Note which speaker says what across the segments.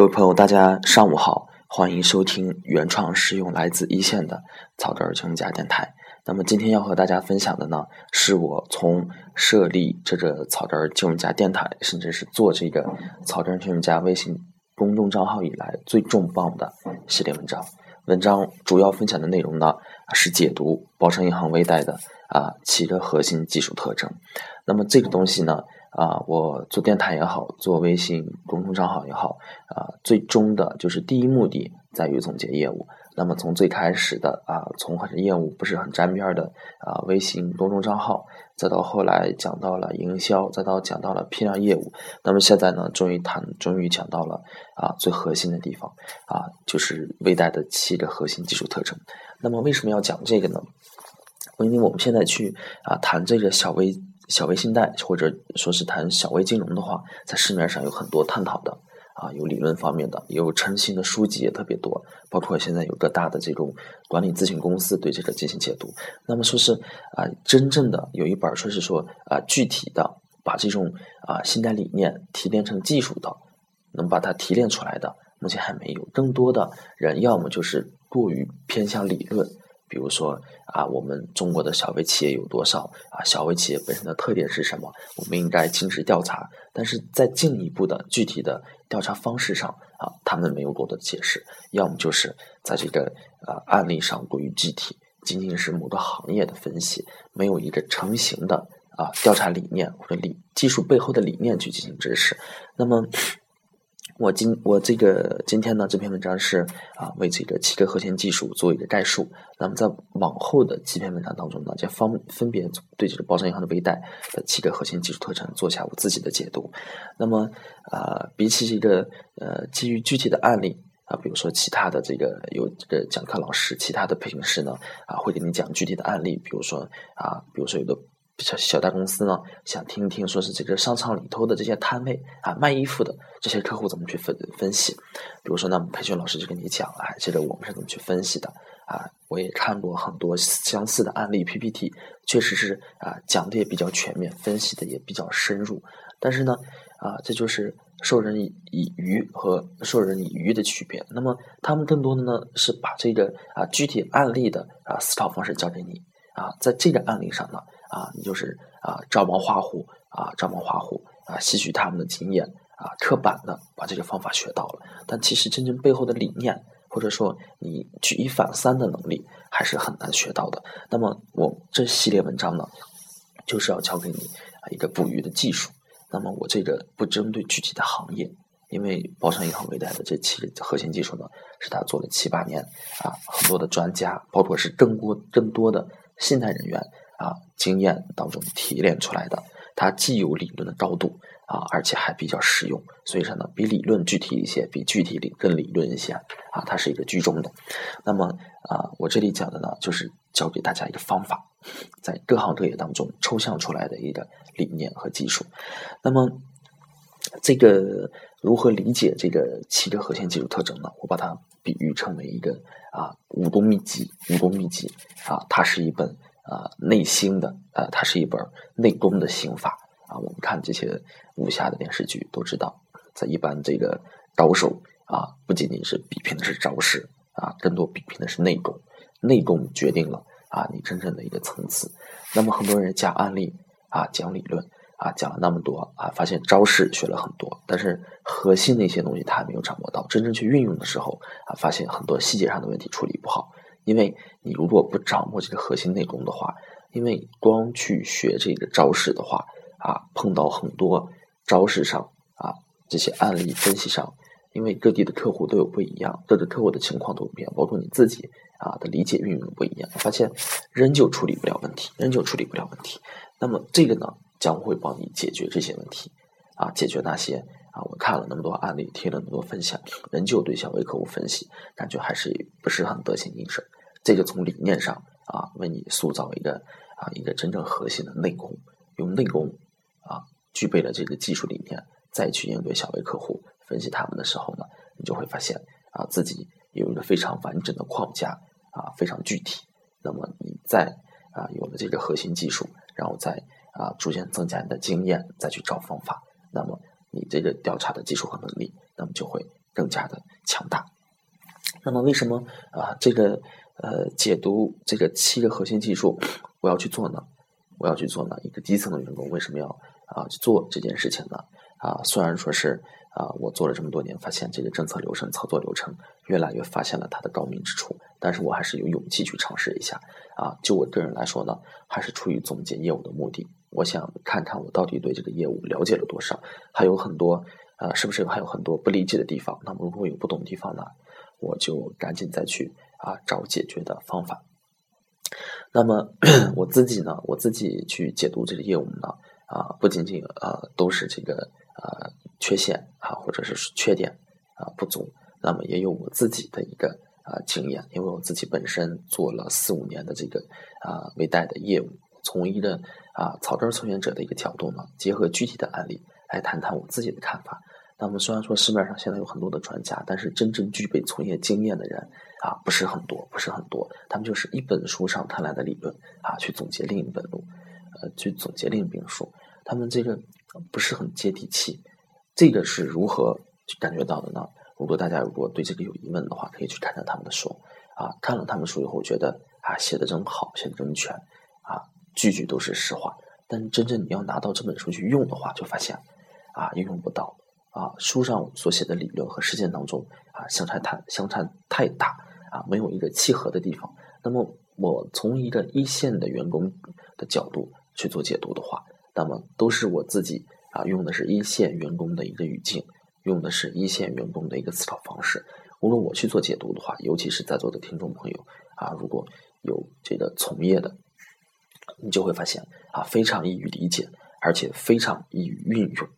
Speaker 1: 各位朋友，大家上午好，欢迎收听原创实用来自一线的草根儿全家电台。那么今天要和大家分享的呢，是我从设立这个草根儿全家电台，甚至是做这个草根儿全家微信公众账号以来最重磅的系列文章。文章主要分享的内容呢，是解读包商银行微贷的啊七个核心技术特征。那么这个东西呢？啊，我做电台也好，做微信公众账号也好，啊，最终的就是第一目的在于总结业务。那么从最开始的啊，从很业务不是很沾边的啊，微信公众账号，再到后来讲到了营销，再到讲到了批量业务，那么现在呢，终于谈，终于讲到了啊，最核心的地方啊，就是微贷的七个核心技术特征。那么为什么要讲这个呢？因为我们现在去啊谈这个小微。小微信贷，或者说是谈小微金融的话，在市面上有很多探讨的啊，有理论方面的，有成型的书籍也特别多，包括现在有个大的这种管理咨询公司对这个进行解读。那么说是啊，真正的有一本说是说啊，具体的把这种啊信贷理念提炼成技术的，能把它提炼出来的，目前还没有。更多的人要么就是过于偏向理论。比如说啊，我们中国的小微企业有多少啊？小微企业本身的特点是什么？我们应该尽职调查。但是在进一步的具体的调查方式上啊，他们没有过多的解释。要么就是在这个呃案例上过于具体，仅仅是某个行业的分析，没有一个成型的啊调查理念或者理技术背后的理念去进行支持。那么。我今我这个今天呢这篇文章是啊为这个七个核心技术做一个概述。那么在往后的几篇文章当中呢，将方分别对这个包商银行的微贷的七个核心技术特征做下我自己的解读。那么啊，比起这个呃基于具体的案例啊，比如说其他的这个有这个讲课老师，其他的培训师呢啊会给你讲具体的案例，比如说啊，比如说有的。小小大公司呢，想听听说是这个商场里头的这些摊位啊，卖衣服的这些客户怎么去分分析？比如说呢，培训老师就跟你讲了，这个我们是怎么去分析的啊？我也看过很多相似的案例 PPT，确实是啊，讲的也比较全面，分析的也比较深入。但是呢，啊，这就是授人以以鱼和授人以渔的区别。那么他们更多的呢，是把这个啊具体案例的啊思考方式教给你啊，在这个案例上呢。啊，你就是啊，照猫画虎啊，照猫画虎啊，吸取他们的经验啊，刻板的把这个方法学到了。但其实真正背后的理念，或者说你举一反三的能力，还是很难学到的。那么我这系列文章呢，就是要教给你啊一个捕鱼的技术。那么我这个不针对具体的行业，因为包商银行微贷的这七核心技术呢，是他做了七八年啊，很多的专家，包括是更多更多的信贷人员。啊，经验当中提炼出来的，它既有理论的高度啊，而且还比较实用，所以说呢，比理论具体一些，比具体理更理论一些啊，它是一个居中的。那么啊，我这里讲的呢，就是教给大家一个方法，在各行各业当中抽象出来的一个理念和技术。那么这个如何理解这个七个核心技术特征呢？我把它比喻成为一个啊武功秘籍，武功秘籍啊，它是一本。啊，内心的啊，它是一本内功的刑法啊。我们看这些武侠的电视剧都知道，在一般这个高手啊，不仅仅是比拼的是招式啊，更多比拼的是内功。内功决定了啊，你真正的一个层次。那么很多人讲案例啊，讲理论啊，讲了那么多啊，发现招式学了很多，但是核心的一些东西他还没有掌握到。真正去运用的时候啊，发现很多细节上的问题处理不好。因为你如果不掌握这个核心内功的话，因为光去学这个招式的话，啊，碰到很多招式上啊，这些案例分析上，因为各地的客户都有不一样，各个客户的情况都不一样，包括你自己啊的理解运用不一样，发现仍旧处理不了问题，仍旧处理不了问题。那么这个呢，将会帮你解决这些问题，啊，解决那些。啊，我看了那么多案例，听了那么多分享，仍旧对小微客户分析，感觉还是不是很得心应手。这个从理念上啊，为你塑造一个啊一个真正核心的内功，用内功啊具备了这个技术理念，再去应对小微客户分析他们的时候呢，你就会发现啊自己有一个非常完整的框架啊，非常具体。那么你在啊有了这个核心技术，然后再啊逐渐增加你的经验，再去找方法，那么。你这个调查的技术和能力，那么就会更加的强大。那么为什么啊这个呃解读这个七个核心技术我要去做呢？我要去做呢？一个基层的员工为什么要啊去做这件事情呢？啊，虽然说是啊我做了这么多年，发现这个政策流程、操作流程越来越发现了它的高明之处，但是我还是有勇气去尝试一下。啊，就我个人来说呢，还是出于总结业务的目的，我想看看我到底对这个业务了解了多少，还有很多啊，是不是还有很多不理解的地方？那么如果有不懂的地方呢？我就赶紧再去啊找解决的方法。那么 我自己呢，我自己去解读这个业务呢，啊，不仅仅啊都是这个啊缺陷啊或者是缺点啊不足，那么也有我自己的一个啊经验，因为我自己本身做了四五年的这个啊微贷的业务，从一个啊草根从业者的一个角度呢，结合具体的案例来谈谈我自己的看法。那么虽然说市面上现在有很多的专家，但是真正具备从业经验的人啊不是很多，不是很多。他们就是一本书上看来的理论啊，去总结另一本书，呃，去总结另一本书。他们这个不是很接地气。这个是如何感觉到的呢？如果大家如果对这个有疑问的话，可以去看看他们的书啊。看了他们书以后，觉得啊写的真好，写的真全啊，句句都是实话。但真正你要拿到这本书去用的话，就发现啊，应用不到。啊，书上所写的理论和实践当中啊，相差太相差太大啊，没有一个契合的地方。那么，我从一个一线的员工的角度去做解读的话，那么都是我自己啊，用的是一线员工的一个语境，用的是一线员工的一个思考方式。如果我去做解读的话，尤其是在座的听众朋友啊，如果有这个从业的，你就会发现啊，非常易于理解，而且非常易于运用。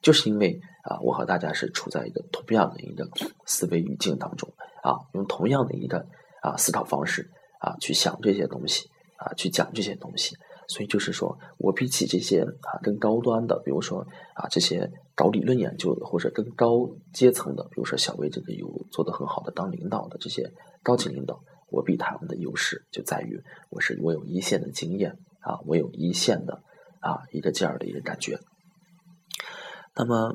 Speaker 1: 就是因为啊，我和大家是处在一个同样的一个思维语境当中啊，用同样的一个啊思考方式啊去想这些东西啊，去讲这些东西，所以就是说我比起这些啊更高端的，比如说啊这些搞理论研究的，或者更高阶层的，比如说小魏这个有做得很好的当领导的这些高级领导，我比他们的优势就在于我是我有一线的经验啊，我有一线的啊一个这样的一个感觉。那么，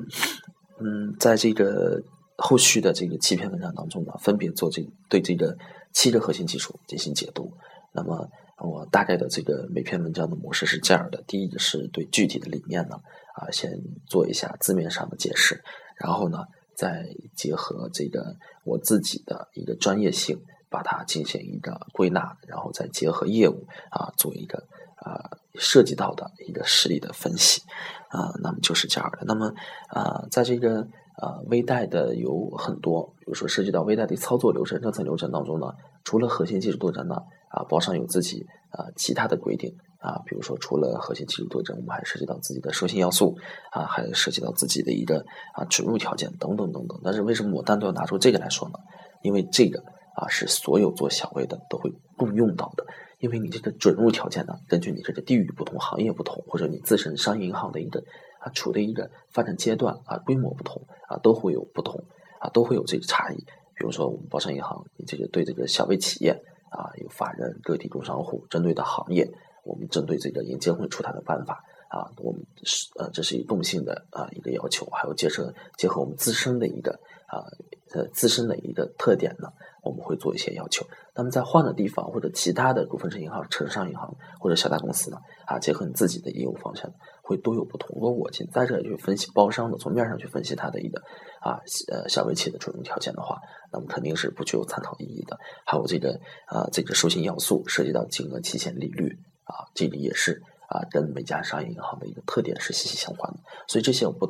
Speaker 1: 嗯，在这个后续的这个七篇文章当中呢，分别做这对这个七个核心技术进行解读。那么，我大概的这个每篇文章的模式是这样的：第一个是对具体的理念呢，啊，先做一下字面上的解释，然后呢，再结合这个我自己的一个专业性，把它进行一个归纳，然后再结合业务啊，做一个啊涉及到的一个实例的分析。啊，那么就是这样的。那么，啊，在这个呃微贷的有很多，比如说涉及到微贷的操作流程、政策流程当中呢，除了核心技术特征呢，啊，包上有自己啊其他的规定啊，比如说除了核心技术特征，我们还涉及到自己的授信要素啊，还涉及到自己的一个啊准入条件等等等等。但是为什么我单独要拿出这个来说呢？因为这个啊是所有做小微的都会共用到的。因为你这个准入条件呢，根据你这个地域不同、行业不同，或者你自身商业银行的一个啊处的一个发展阶段啊规模不同啊，都会有不同啊，都会有这个差异。比如说我们包商银行，你这个对这个小微企业啊，有法人、个体工商户针对的行业，我们针对这个银监会出台的办法啊，我们是呃这是一动性的啊一个要求，还有结合结合我们自身的一个啊呃自身的一个特点呢。我们会做一些要求，那么在换的地方或者其他的股份制银行、城商银行或者小大公司呢？啊，结合你自己的业务方向，会都有不同。如果我在这里去分析包商的，从面上去分析它的一个啊呃小微企业的准入条件的话，那么肯定是不具有参考意义的。还有这个啊这个授信要素涉及到金额、期限、利率啊，这个也是啊跟每家商业银行的一个特点是息息相关的。所以这些我不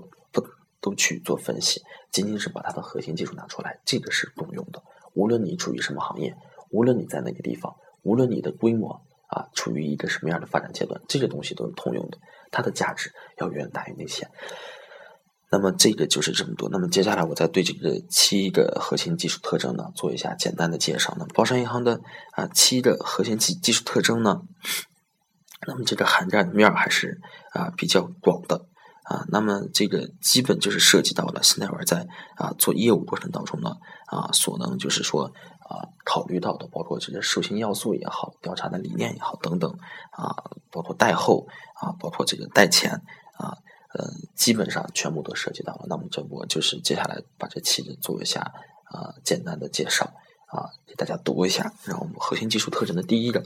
Speaker 1: 都去做分析，仅仅是把它的核心技术拿出来，这个是共用的。无论你处于什么行业，无论你在哪个地方，无论你的规模啊处于一个什么样的发展阶段，这些东西都是通用的，它的价值要远大于那些。那么这个就是这么多。那么接下来我再对这个七个核心技术特征呢做一下简单的介绍。那么包商银行的啊七个核心技技术特征呢，那么这个涵盖的面还是啊比较广的。啊，那么这个基本就是涉及到了斯奈尔在啊做业务过程当中呢啊所能就是说啊考虑到的，包括这些授信要素也好，调查的理念也好等等啊，包括贷后啊，包括这个贷前啊呃，基本上全部都涉及到了。那么这我就是接下来把这期做一下啊简单的介绍啊，给大家读一下。然后我们核心技术特征的第一个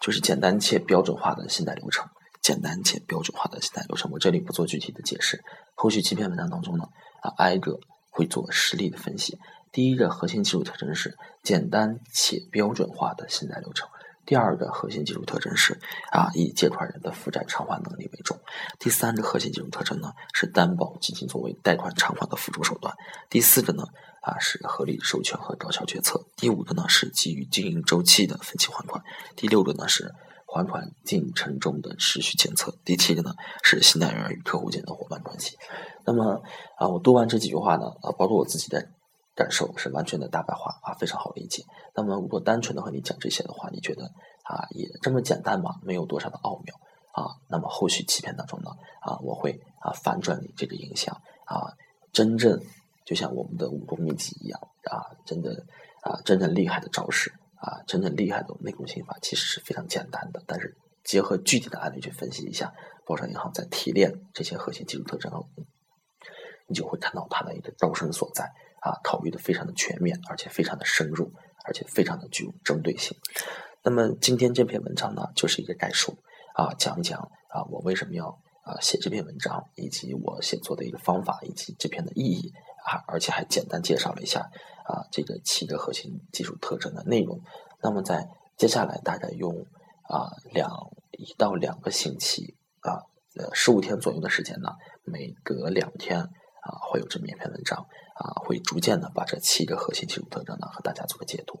Speaker 1: 就是简单且标准化的信贷流程。简单且标准化的信贷流程，我这里不做具体的解释。后续七篇文章当中呢，啊，挨个会做实例的分析。第一个核心技术特征是简单且标准化的信贷流程。第二个核心技术特征是啊，以借款人的负债偿还能力为重。第三个核心技术特征呢是担保基金作为贷款偿还的辅助手段。第四个呢啊是合理授权和高效决策。第五个呢是基于经营周期的分期还款。第六个呢是。还款进程中的持续检测。第七个呢是信贷员与客户间的伙伴关系。那么啊，我读完这几句话呢，啊，包括我自己的感受是完全的大白话啊，非常好理解。那么如果单纯的和你讲这些的话，你觉得啊也这么简单吗？没有多少的奥妙啊。那么后续欺骗当中呢，啊，我会啊反转你这个影响啊，真正就像我们的武功秘籍一样啊，真的啊，真正厉害的招式。啊，真正厉害的内功心法其实是非常简单的，但是结合具体的案例去分析一下，包商银行在提炼这些核心技术特征后，你就会看到它的一个招生所在啊，考虑的非常的全面，而且非常的深入，而且非常的具有针对性。那么今天这篇文章呢，就是一个概述啊，讲一讲啊，我为什么要啊写这篇文章，以及我写作的一个方法，以及这篇的意义啊，而且还简单介绍了一下。啊，这个七个核心技术特征的内容，那么在接下来大概用啊两一到两个星期啊呃十五天左右的时间呢，每隔两天啊会有这么一篇文章啊，会逐渐的把这七个核心技术特征呢和大家做个解读。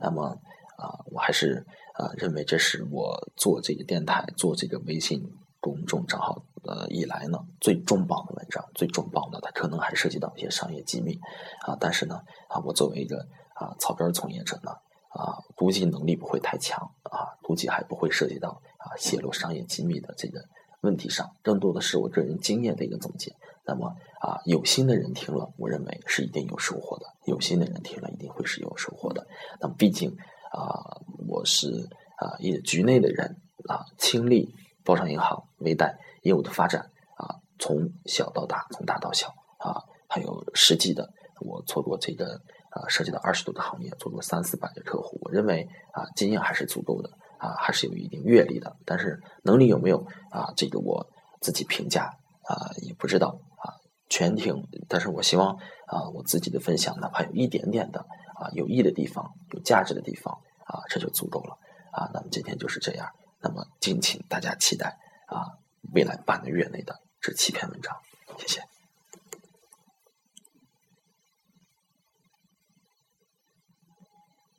Speaker 1: 那么啊，我还是啊认为这是我做这个电台做这个微信公众账号。呃，以来呢，最重磅的文章，最重磅的，它可能还涉及到一些商业机密啊。但是呢，啊，我作为一个啊草根从业者呢，啊，估计能力不会太强啊，估计还不会涉及到啊泄露商业机密的这个问题上，更多的是我个人经验的一个总结。那么啊，有心的人听了，我认为是一定有收获的；有心的人听了，一定会是有收获的。那么，毕竟啊，我是啊一局内的人啊，亲历包商银行微贷。业务的发展啊，从小到大，从大到小啊，还有实际的，我做过这个啊，涉及到二十多个行业，做过三四百个客户，我认为啊，经验还是足够的啊，还是有一定阅历的，但是能力有没有？啊，这个我自己评价啊，也不知道啊，全听，但是我希望啊，我自己的分享哪怕有一点点的啊，有益的地方，有价值的地方啊，这就足够了。啊，那么今天就是这样，那么敬请大家期待啊。未来半个月内的这七篇文章，谢谢。